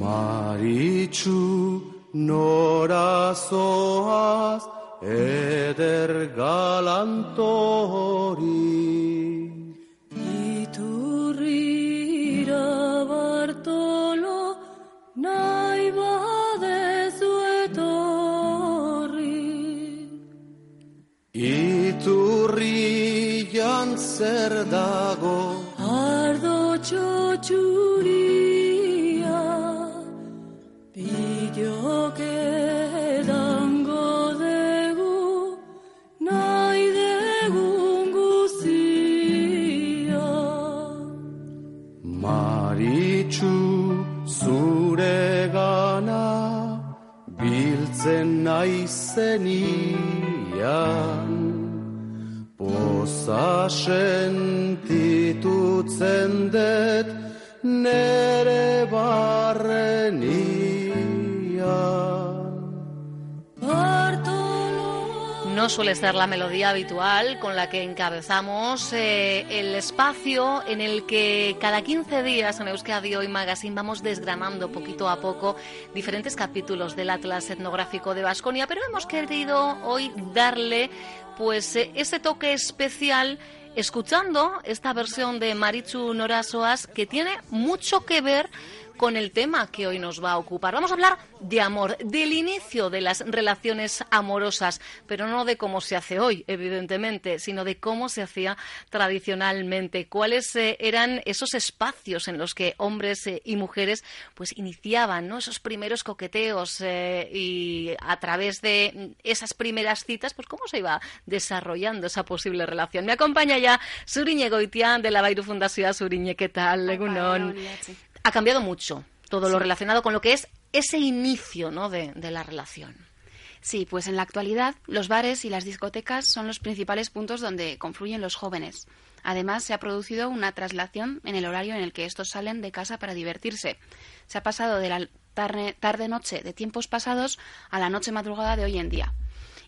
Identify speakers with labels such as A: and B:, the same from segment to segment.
A: Maritxu nora zoaz eder galantori.
B: Iturrira Bartolo nahi badezu etorri.
A: Iturrian zer dago biltzen naizenian Poza sentitutzen dut nere
C: Suele ser la melodía habitual con la que encabezamos eh, el espacio en el que cada 15 días en Euskadi Hoy Magazine vamos desgranando poquito a poco diferentes capítulos del Atlas Etnográfico de Vasconia, pero hemos querido hoy darle pues eh, ese toque especial escuchando esta versión de Marichu Norasoas que tiene mucho que ver con el tema que hoy nos va a ocupar. Vamos a hablar de amor, del inicio de las relaciones amorosas, pero no de cómo se hace hoy, evidentemente, sino de cómo se hacía tradicionalmente, cuáles eh, eran esos espacios en los que hombres eh, y mujeres pues iniciaban ¿no? esos primeros coqueteos eh, y a través de esas primeras citas, pues cómo se iba desarrollando esa posible relación. Me acompaña ya Suriñe Goitian de la Bairu Fundación Suriñe, ¿qué tal? Egunon. Ha cambiado mucho todo lo relacionado con lo que es ese inicio ¿no? de, de la relación.
D: Sí, pues en la actualidad los bares y las discotecas son los principales puntos donde confluyen los jóvenes. Además, se ha producido una traslación en el horario en el que estos salen de casa para divertirse. Se ha pasado de la tarde-noche de tiempos pasados a la noche-madrugada de hoy en día.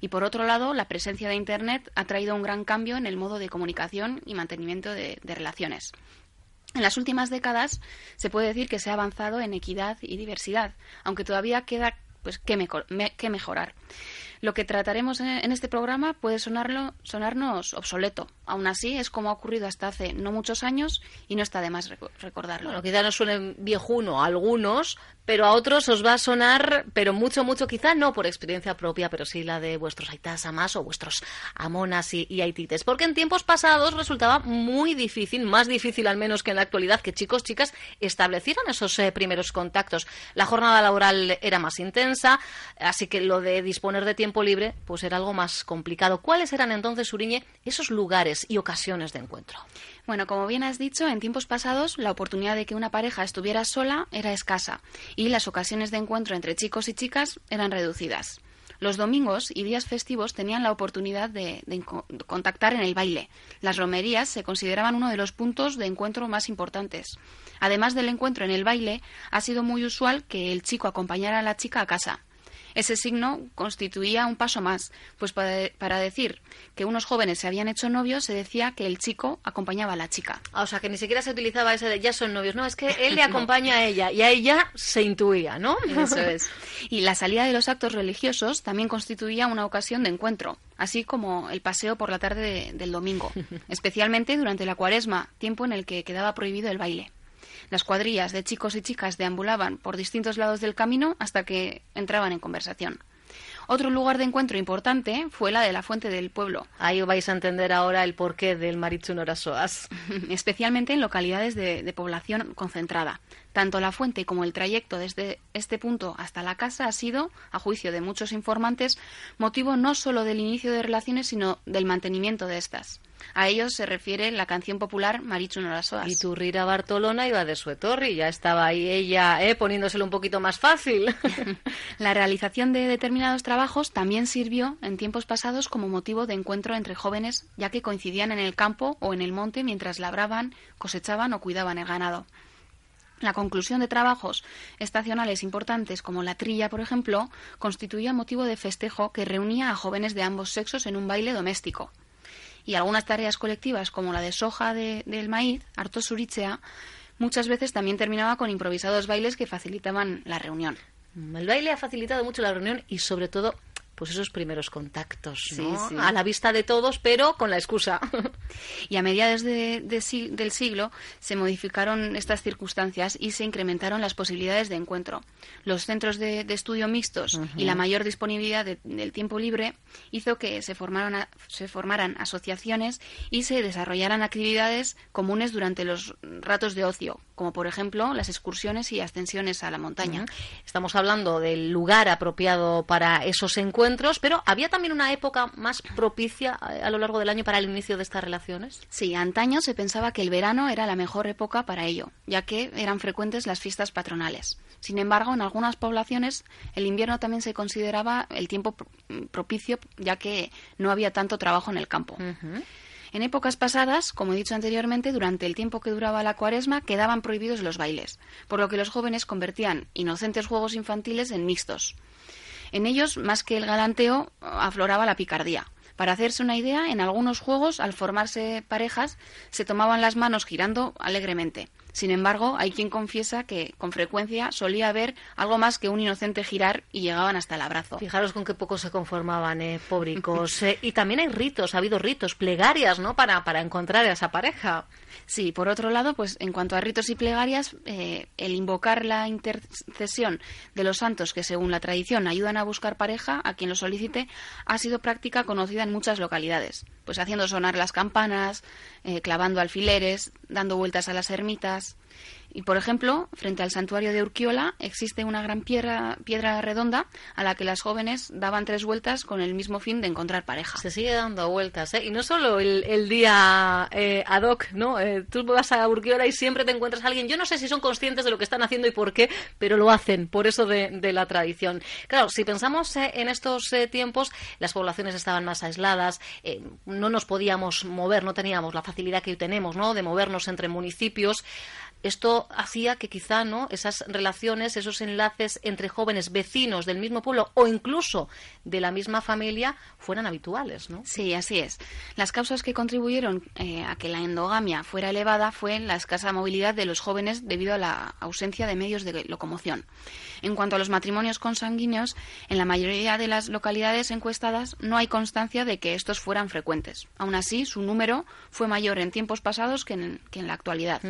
D: Y por otro lado, la presencia de Internet ha traído un gran cambio en el modo de comunicación y mantenimiento de, de relaciones. En las últimas décadas se puede decir que se ha avanzado en equidad y diversidad, aunque todavía queda pues que, me, que mejorar. Lo que trataremos en este programa puede sonarlo, sonarnos obsoleto. Aún así, es como ha ocurrido hasta hace no muchos años y no está de más recordarlo.
C: Bueno, quizá nos suene viejuno a algunos, pero a otros os va a sonar, pero mucho, mucho, quizá no por experiencia propia, pero sí la de vuestros aitas amas o vuestros amonas y, y aitites. Porque en tiempos pasados resultaba muy difícil, más difícil al menos que en la actualidad, que chicos, chicas establecieran esos eh, primeros contactos. La jornada laboral era más intensa, así que lo de disponer de tiempo pues era algo más complicado. ¿Cuáles eran entonces, Uriñe, esos lugares y ocasiones de encuentro?
D: Bueno, como bien has dicho, en tiempos pasados la oportunidad de que una pareja estuviera sola era escasa y las ocasiones de encuentro entre chicos y chicas eran reducidas. Los domingos y días festivos tenían la oportunidad de, contactar en el baile. Las romerías se consideraban uno de los puntos de encuentro más importantes. Además del encuentro en el baile, ha sido muy usual que el chico acompañara a la chica a casa. Ese signo constituía un paso más, pues para, para, decir que unos jóvenes se habían hecho novios se decía que el chico acompañaba a la chica.
C: Ah, o sea, que ni siquiera se utilizaba ese de ya son novios, no, es que él le acompaña a ella y a ella se intuía, ¿no?
D: Eso es. Y la salida de los actos religiosos también constituía una ocasión de encuentro, así como el paseo por la tarde de, del domingo, especialmente durante la cuaresma, tiempo en el que quedaba prohibido el baile. Las cuadrillas de chicos y chicas deambulaban por distintos lados del camino hasta que entraban en conversación. Otro lugar de encuentro importante fue la de la Fuente del Pueblo.
C: Ahí vais a entender ahora el porqué del Marichunorasoas.
D: Especialmente en localidades de, de, población concentrada. Tanto la fuente como el trayecto desde este punto hasta la casa ha sido, a juicio de muchos informantes, motivo no solo del inicio de relaciones, sino del mantenimiento de estas. A ellos se refiere la canción popular Marichu Norasoas.
C: Y Turrira Bartolona iba de su etorri, ya estaba ahí ella eh, poniéndoselo un poquito más fácil.
D: la realización de determinados trabajos también sirvió en tiempos pasados como motivo de encuentro entre jóvenes, ya que coincidían en el campo o en el monte mientras labraban, cosechaban o cuidaban el ganado. La conclusión de trabajos estacionales importantes como la trilla, por ejemplo, constituía motivo de festejo que reunía a jóvenes de ambos sexos en un baile doméstico. Y algunas tareas colectivas como la de soja del maíz, harto surichea, muchas veces también terminaba con improvisados bailes que facilitaban la reunión.
C: El baile ha facilitado mucho la reunión y sobre todo pues esos primeros contactos, ¿no? A la vista de todos, pero con la excusa.
D: y a mediados de, del siglo se modificaron estas circunstancias y se incrementaron las posibilidades de encuentro. Los centros de, estudio mixtos y la mayor disponibilidad del tiempo libre hizo que se formaran, se formaran asociaciones y se desarrollaran actividades comunes durante los ratos de ocio, como por ejemplo las excursiones y ascensiones a la montaña.
C: Estamos hablando del lugar apropiado para esos encuentros pero había también una época más propicia a, lo largo del año para el inicio de estas relaciones.
D: Sí, antaño se pensaba que el verano era la mejor época para ello, ya que eran frecuentes las fiestas patronales. Sin embargo, en algunas poblaciones el invierno también se consideraba el tiempo propicio, ya que no había tanto trabajo en el campo. En épocas pasadas, como he dicho anteriormente, durante el tiempo que duraba la cuaresma quedaban prohibidos los bailes, por lo que los jóvenes convertían inocentes juegos infantiles en mixtos. En ellos, más que el galanteo, afloraba la picardía. Para hacerse una idea, en algunos juegos, al formarse parejas, se tomaban las manos girando alegremente. Sin embargo, hay quien confiesa que con frecuencia solía haber algo más que un inocente girar y llegaban hasta el abrazo.
C: Fijaros con qué poco se conformaban, eh, pobricos. Eh, y también hay ritos, ha habido ritos, plegarias, ¿no? Para, para encontrar a esa pareja.
D: Sí, por otro lado, pues en cuanto a ritos y plegarias, eh, el invocar la intercesión de los santos que según la tradición ayudan a buscar pareja a quien lo solicite ha sido práctica conocida en muchas localidades, pues haciendo sonar las campanas, clavando alfileres, dando vueltas a las ermitas, y, por ejemplo, frente al santuario de Urquiola existe una gran piedra, piedra redonda a la que las jóvenes daban tres vueltas con el mismo fin de encontrar pareja.
C: Se sigue dando vueltas, ¿eh? Y no solo el, día eh, ad hoc, ¿no? Eh, tú vas a Urquiola y siempre te encuentras a alguien. Yo no sé si son conscientes de lo que están haciendo y por qué, pero lo hacen, por eso de, de la tradición. Claro, si pensamos eh, en estos tiempos, las poblaciones estaban más aisladas, no nos podíamos mover, no teníamos la facilidad que hoy tenemos, ¿no? De movernos entre municipios esto hacía que quizá no esas relaciones, esos enlaces entre jóvenes vecinos del mismo pueblo o incluso de la misma familia fueran habituales, ¿no?
D: Sí, así es. Las causas que contribuyeron eh, a que la endogamia fuera elevada fue la escasa movilidad de los jóvenes debido a la ausencia de medios de locomoción. En cuanto a los matrimonios consanguíneos, en la mayoría de las localidades encuestadas no hay constancia de que estos fueran frecuentes. Aún así, su número fue mayor en tiempos pasados que en, la actualidad.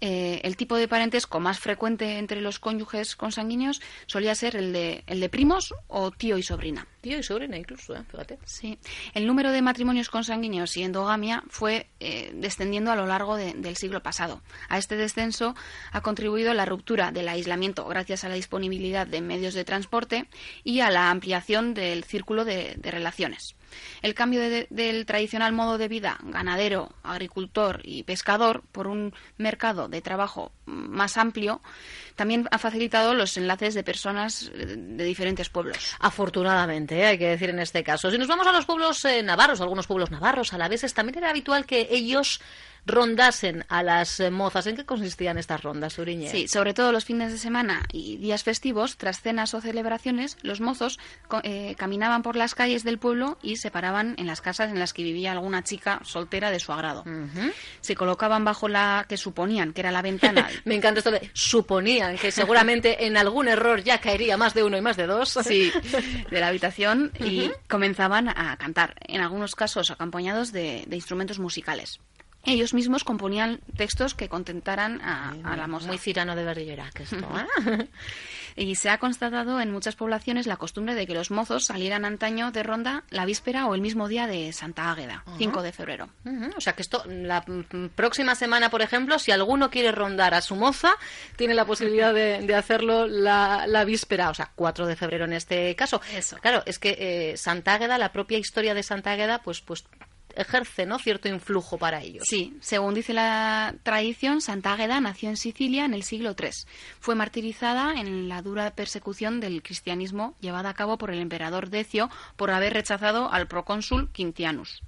D: Eh, el tipo de parentesco más frecuente entre los cónyuges consanguíneos solía ser el de, el de primos o tío y sobrina.
C: Tío y sobrina incluso, ¿eh? fíjate.
D: Sí. El número de matrimonios consanguíneos y endogamia fue eh, descendiendo a lo largo del siglo pasado. A este descenso ha contribuido la ruptura del aislamiento gracias a la disponibilidad de medios de transporte y a la ampliación del círculo de relaciones. El cambio del tradicional modo de vida ganadero, agricultor y pescador por un mercado de trabajo más amplio también ha facilitado los enlaces de personas de diferentes pueblos.
C: Afortunadamente, ¿eh? hay que decir en este caso. Si nos vamos a los pueblos eh, navarros, algunos pueblos navarros a la vez, también era habitual que ellos rondasen a las eh, mozas. ¿En qué consistían estas rondas, Uriñe?
D: Sí, sobre todo los fines de semana y días festivos, tras cenas o celebraciones, los mozos eh, caminaban por las calles del pueblo y se paraban en las casas en las que vivía alguna chica soltera de su agrado. Se colocaban bajo la que suponían que era la ventana.
C: Me encanta esto de suponían, que seguramente en algún error ya caería más de uno y más de dos.
D: Sí, de la habitación y comenzaban a cantar, en algunos casos acompañados de instrumentos musicales ellos mismos componían textos que contentaran a, la moza.
C: Muy cirano de Berrillera, que esto.
D: ¿eh? y se ha constatado en muchas poblaciones la costumbre de que los mozos salieran antaño de ronda la víspera o el mismo día de Santa Águeda, 5 de febrero.
C: O sea que esto, la próxima semana, por ejemplo, si alguno quiere rondar a su moza, tiene la posibilidad de, hacerlo la, víspera, o sea, 4 de febrero en este caso.
D: Eso.
C: Claro, es que eh, Santa Águeda, la propia historia de Santa Águeda, pues, pues ejerce ¿no? cierto influjo para ellos.
D: Sí, según dice la tradición, Santa Águeda nació en Sicilia en el siglo III. Fue martirizada en la dura persecución del cristianismo llevada a cabo por el emperador Decio por haber rechazado al procónsul Quintianus.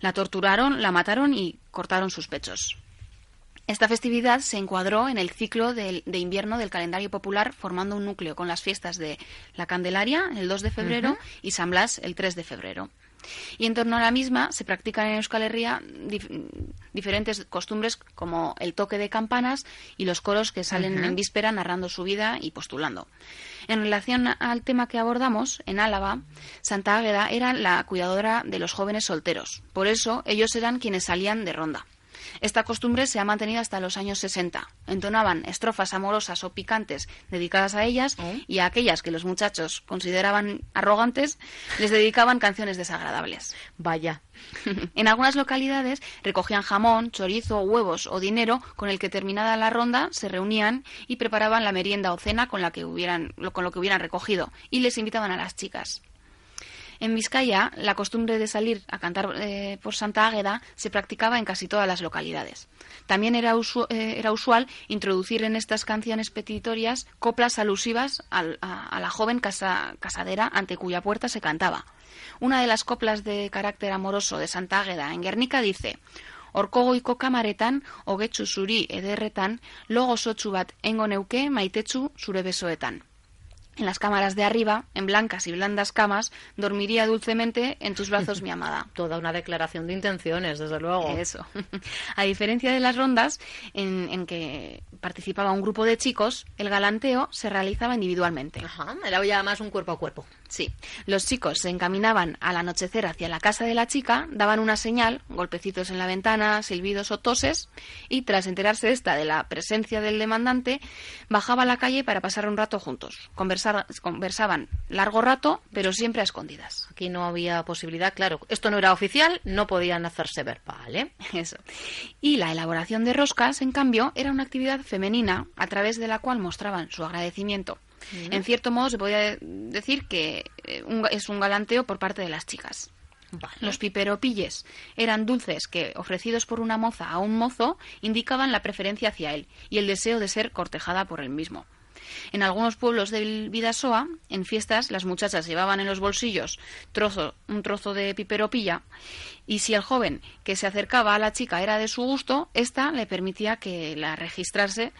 D: La torturaron, la mataron y cortaron sus pechos. Esta festividad se encuadró en el ciclo de, invierno del calendario popular, formando un núcleo con las fiestas de la Candelaria el 2 de febrero y San Blas el 3 de febrero. Y en torno a la misma se practican en Euskal Herria dif- diferentes costumbres como el toque de campanas y los coros que salen en víspera narrando su vida y postulando. En relación al tema que abordamos, en Álava, Santa Águeda era la cuidadora de los jóvenes solteros. Por eso ellos eran quienes salían de ronda. Esta costumbre se ha mantenido hasta los años 60. Entonaban estrofas amorosas o picantes dedicadas a ellas
C: Oh.
D: y a aquellas que los muchachos consideraban arrogantes les dedicaban canciones desagradables.
C: Vaya.
D: En algunas localidades recogían jamón, chorizo, huevos o dinero con el que terminada la ronda se reunían y preparaban la merienda o cena con, la que hubieran, con lo que hubieran recogido y les invitaban a las chicas. En Vizcaya, la costumbre de salir a cantar eh, por Santa Águeda se practicaba en casi todas las localidades. También era, usu- eh, era usual introducir en estas canciones petitorias coplas alusivas al- a, la joven casa- casadera ante cuya puerta se cantaba. Una de las coplas de carácter amoroso de Santa Águeda en Guernica dice Orkogoiko kamaretan, hogetsu zuri ederretan, logo sotsu bat engo neuke. En las cámaras de arriba, en blancas y blandas camas, dormiría dulcemente en tus brazos mi amada.
C: Toda una declaración de intenciones, desde luego.
D: Eso. A diferencia de las rondas en, en que participaba un grupo de chicos, el galanteo se realizaba individualmente.
C: Ajá, era ya más un cuerpo a cuerpo.
D: Sí, los chicos se encaminaban al anochecer hacia la casa de la chica, daban una señal, golpecitos en la ventana, silbidos o toses, y tras enterarse esta de la presencia del demandante, bajaba a la calle para pasar un rato juntos. Conversar- conversaban largo rato, pero siempre a escondidas.
C: Aquí no había posibilidad, claro. Esto no era oficial, no podían hacerse ver, ¿vale?
D: Eso. Y la elaboración de roscas, en cambio, era una actividad femenina a través de la cual mostraban su agradecimiento. En cierto modo, se podría decir que eh, es un galanteo por parte de las chicas.
C: Vale.
D: Los piperopilles eran dulces que, ofrecidos por una moza a un mozo, indicaban la preferencia hacia él y el deseo de ser cortejada por él mismo. En algunos pueblos del Vidasoa, en fiestas, las muchachas llevaban en los bolsillos trozo, un trozo de piperopilla y si el joven que se acercaba a la chica era de su gusto, ésta le permitía que la registrase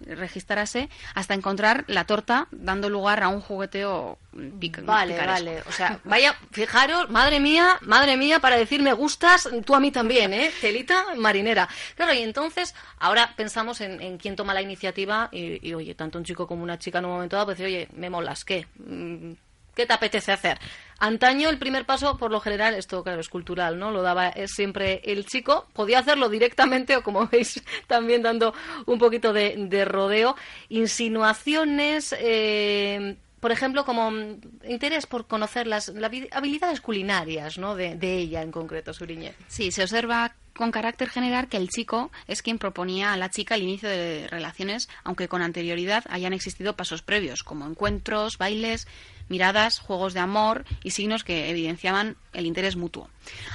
D: registrarse hasta encontrar la torta dando lugar a un jugueteo pic-
C: Vale,
D: picaresco.
C: vale. O sea, vaya, fijaros, madre mía, madre mía, para decir me gustas, tú a mí también, ¿eh? Celita marinera. Claro, y entonces, ahora pensamos en, en quién toma la iniciativa y, y, oye, tanto un chico como una chica en un momento dado, pues decir, oye, me molas, ¿qué? ¿Qué te apetece hacer? Antaño el primer paso, por lo general, esto claro es cultural, ¿no? Lo daba es siempre el chico. Podía hacerlo directamente o, como veis, también dando un poquito de, de rodeo. Insinuaciones, eh, por ejemplo, como mm, interés por conocer las, habilidades culinarias, ¿no? De, de ella en concreto, Suriñe.
D: Sí, se observa con carácter general que el chico es quien proponía a la chica el inicio de relaciones, aunque con anterioridad hayan existido pasos previos, como encuentros, bailes, miradas, juegos de amor y signos que evidenciaban el interés mutuo.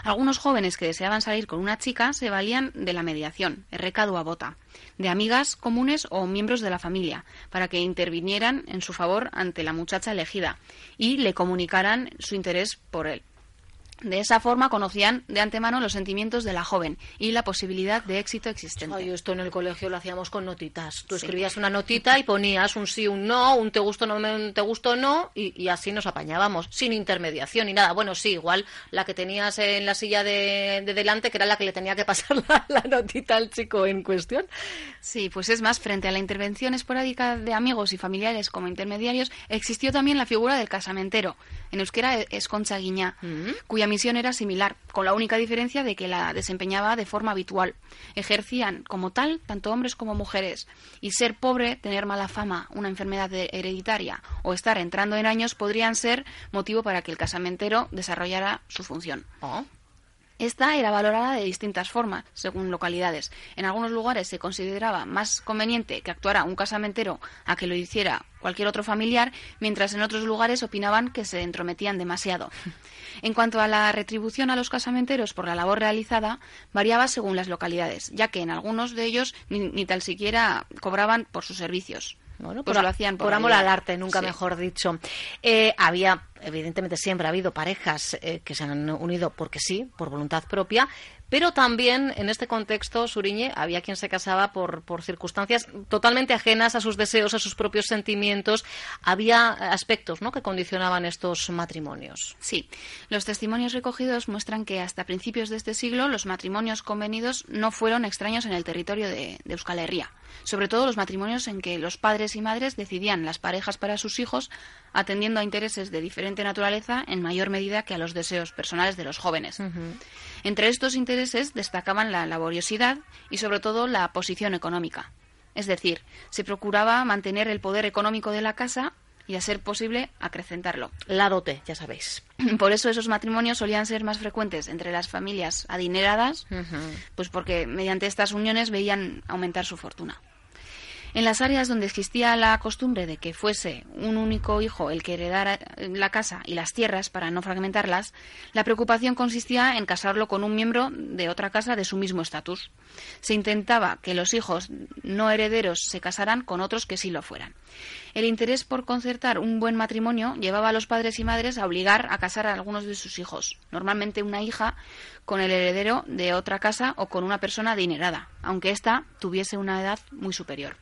D: Algunos jóvenes que deseaban salir con una chica se valían de la mediación, recado a bota, de amigas comunes o miembros de la familia, para que intervinieran en su favor ante la muchacha elegida y le comunicaran su interés por él. De esa forma conocían de antemano los sentimientos de la joven y la posibilidad de éxito existente.
C: Ay, esto en el colegio lo hacíamos con notitas. Tú
D: Sí.
C: escribías una notita y ponías un sí, un no, un te gusto, no me- te gusto, no, y, y así nos apañábamos, sin intermediación ni nada. Bueno, sí, igual la que tenías en la silla de, de delante, que era la que le tenía que pasar la, la notita al chico en cuestión.
D: Sí, pues es más, frente a la intervención esporádica de amigos y familiares como intermediarios, existió también la figura del casamentero. En euskera es Concha Guiñá, cuya misión era similar, con la única diferencia de que la desempeñaba de forma habitual. Ejercían como tal tanto hombres como mujeres, y ser pobre, tener mala fama, una enfermedad hereditaria o estar entrando en años podrían ser motivo para que el casamentero desarrollara su función.
C: Oh,
D: Esta era valorada de distintas formas, según localidades. En algunos lugares se consideraba más conveniente que actuara un casamentero a que lo hiciera cualquier otro familiar, mientras en otros lugares opinaban que se entrometían demasiado. En cuanto a la retribución a los casamenteros por la labor realizada, variaba según las localidades, ya que en algunos de ellos ni, ni tal siquiera cobraban por sus servicios.
C: Bueno,
D: Pues
C: por,
D: lo hacían por
C: por amor al arte, nunca
D: Sí.
C: mejor dicho. Eh, había, evidentemente, siempre ha habido parejas eh, que se han unido porque sí, por voluntad propia, pero también en este contexto, Suriñe, había quien se casaba por, por circunstancias totalmente ajenas a sus deseos, a sus propios sentimientos. Había aspectos ¿no? que condicionaban estos matrimonios.
D: Sí, los testimonios recogidos muestran que hasta principios de este siglo los matrimonios convenidos no fueron extraños en el territorio de, de Euskal Herria. Sobre todo los matrimonios en que los padres y madres decidían las parejas para sus hijos atendiendo a intereses de diferente naturaleza en mayor medida que a los deseos personales de los jóvenes. Entre estos intereses destacaban la laboriosidad y sobre todo la posición económica. Es decir, se procuraba mantener el poder económico de la casa y, a ser posible, acrecentarlo.
C: La dote, ya sabéis.
D: Por eso esos matrimonios solían ser más frecuentes entre las familias adineradas, pues porque mediante estas uniones veían aumentar su fortuna. En las áreas donde existía la costumbre de que fuese un único hijo el que heredara la casa y las tierras para no fragmentarlas, la preocupación consistía en casarlo con un miembro de otra casa de su mismo estatus. Se intentaba que los hijos no herederos se casaran con otros que sí lo fueran. El interés por concertar un buen matrimonio llevaba a los padres y madres a obligar a casar a algunos de sus hijos, normalmente una hija con el heredero de otra casa o con una persona adinerada, aunque ésta tuviese una edad muy superior.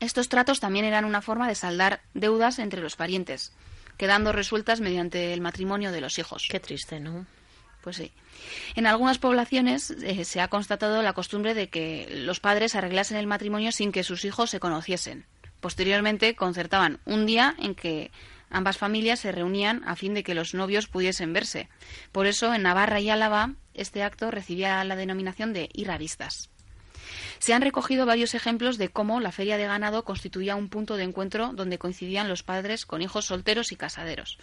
D: Estos tratos también eran una forma de saldar deudas entre los parientes, quedando resueltas mediante el matrimonio de los hijos.
C: Qué triste, ¿no?
D: Pues sí. En algunas poblaciones eh, se ha constatado la costumbre de que los padres arreglasen el matrimonio sin que sus hijos se conociesen. Posteriormente concertaban un día en que ambas familias se reunían a fin de que los novios pudiesen verse. Por eso en Navarra y Álava este acto recibía la denominación de ir a vistas. Se han recogido varios ejemplos de cómo la feria de ganado constituía un punto de encuentro donde coincidían los padres con hijos solteros y casaderos.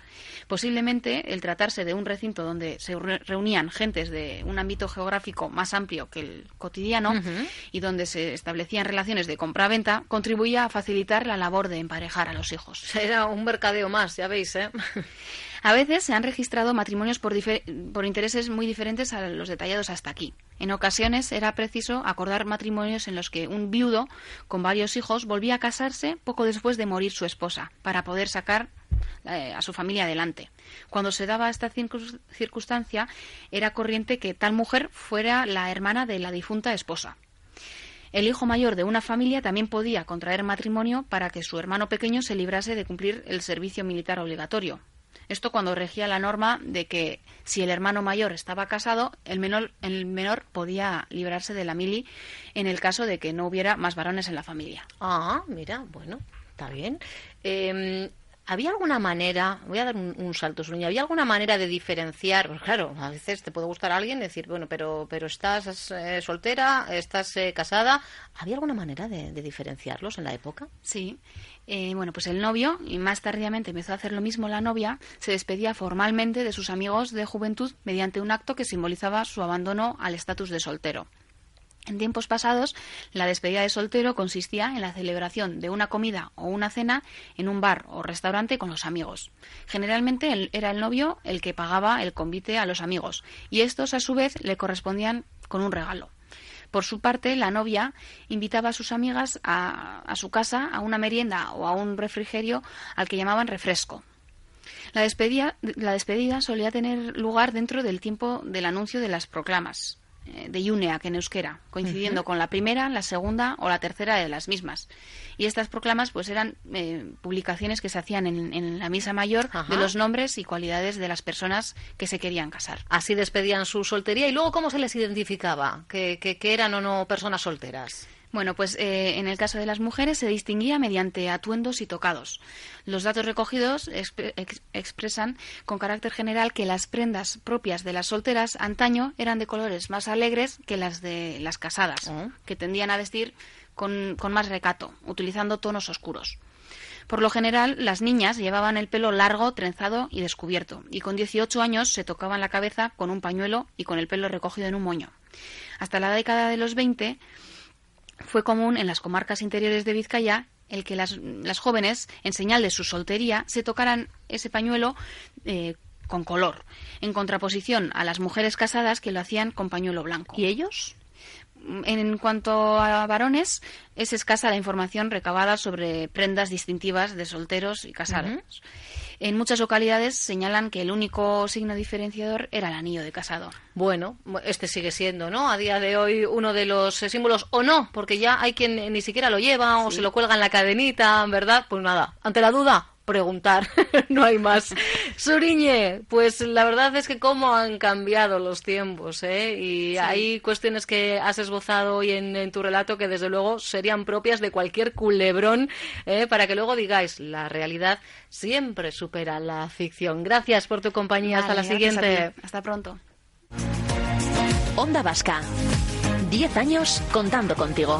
D: Posiblemente el tratarse de un recinto donde se re- reunían gentes de un ámbito geográfico más amplio que el cotidiano y donde se establecían relaciones de compra-venta contribuía a facilitar la labor de emparejar a los hijos.
C: Era un mercadeo más, ya veis, ¿eh?
D: A veces se han registrado matrimonios por, intereses muy diferentes a los detallados hasta aquí. En ocasiones era preciso acordar matrimonios en los que un viudo con varios hijos volvía a casarse poco después de morir su esposa, para poder sacar eh, a su familia adelante. Cuando se daba esta circun- circunstancia, era corriente que tal mujer fuera la hermana de la difunta esposa. El hijo mayor de una familia también podía contraer matrimonio para que su hermano pequeño se librase de cumplir el servicio militar obligatorio. Esto cuando regía la norma de que si el hermano mayor estaba casado, el menor, el menor podía librarse de la mili en el caso de que no hubiera más varones en la familia.
C: Ah, mira, bueno, está bien. Eh, ¿Había alguna manera, voy a dar un, un salto, Suruña, ¿había alguna manera de diferenciar? Pues claro, a veces te puede gustar a alguien y decir, bueno, pero, pero estás eh, soltera, estás eh, casada. ¿Había alguna manera de, de diferenciarlos en la época?
D: Sí. Eh, bueno, pues el novio, y más tardíamente empezó a hacer lo mismo la novia, se despedía formalmente de sus amigos de juventud mediante un acto que simbolizaba su abandono al estatus de soltero. En tiempos pasados, la despedida de soltero consistía en la celebración de una comida o una cena en un bar o restaurante con los amigos. Generalmente era el novio el que pagaba el convite a los amigos y estos a su vez le correspondían con un regalo. Por su parte, la novia invitaba a sus amigas a, su casa a una merienda o a un refrigerio al que llamaban refresco. La despedida, solía tener lugar dentro del tiempo del anuncio de las proclamas de Iuneak en euskera, coincidiendo con la primera, la segunda o la tercera de las mismas. Y estas proclamas pues eran eh, publicaciones que se hacían en, en la misa mayor
C: Ajá.
D: de los nombres y cualidades de las personas que se querían casar.
C: Así despedían su soltería y luego cómo se les identificaba, que, que- que eran o no personas solteras.
D: Bueno, pues eh, en el caso de las mujeres se distinguía mediante atuendos y tocados. Los datos recogidos exp- ex- expresan con carácter general que las prendas propias de las solteras antaño eran de colores más alegres que las de las casadas,
C: Oh.
D: que tendían a vestir con, con más recato, utilizando tonos oscuros. Por lo general, las niñas llevaban el pelo largo, trenzado y descubierto, y con 18 años se tocaban la cabeza con un pañuelo y con el pelo recogido en un moño. Hasta la década de los 20 fue común en las comarcas interiores de Vizcaya el que las, las jóvenes, en señal de su soltería, se tocaran ese pañuelo eh, con color, en contraposición a las mujeres casadas que lo hacían con pañuelo blanco.
C: ¿Y ellos?
D: En cuanto a varones, es escasa la información recabada sobre prendas distintivas de solteros y casados. En muchas localidades señalan que el único signo diferenciador era el anillo de casador.
C: Bueno, este sigue siendo, ¿no? A día de hoy uno de los símbolos, o no, porque ya hay quien ni siquiera lo lleva o se lo cuelga en la cadenita, ¿verdad? Pues nada, ante la duda, preguntar, no hay más. Suriñe, pues la verdad es que cómo han cambiado los tiempos, ¿eh? Y hay cuestiones que has esbozado hoy en, tu relato que desde luego serían propias de cualquier culebrón, ¿eh? para que luego digáis, la realidad siempre supera la ficción. Gracias por tu compañía, hasta la siguiente.
D: Hasta pronto.
E: Onda Vasca. Diez años contando contigo.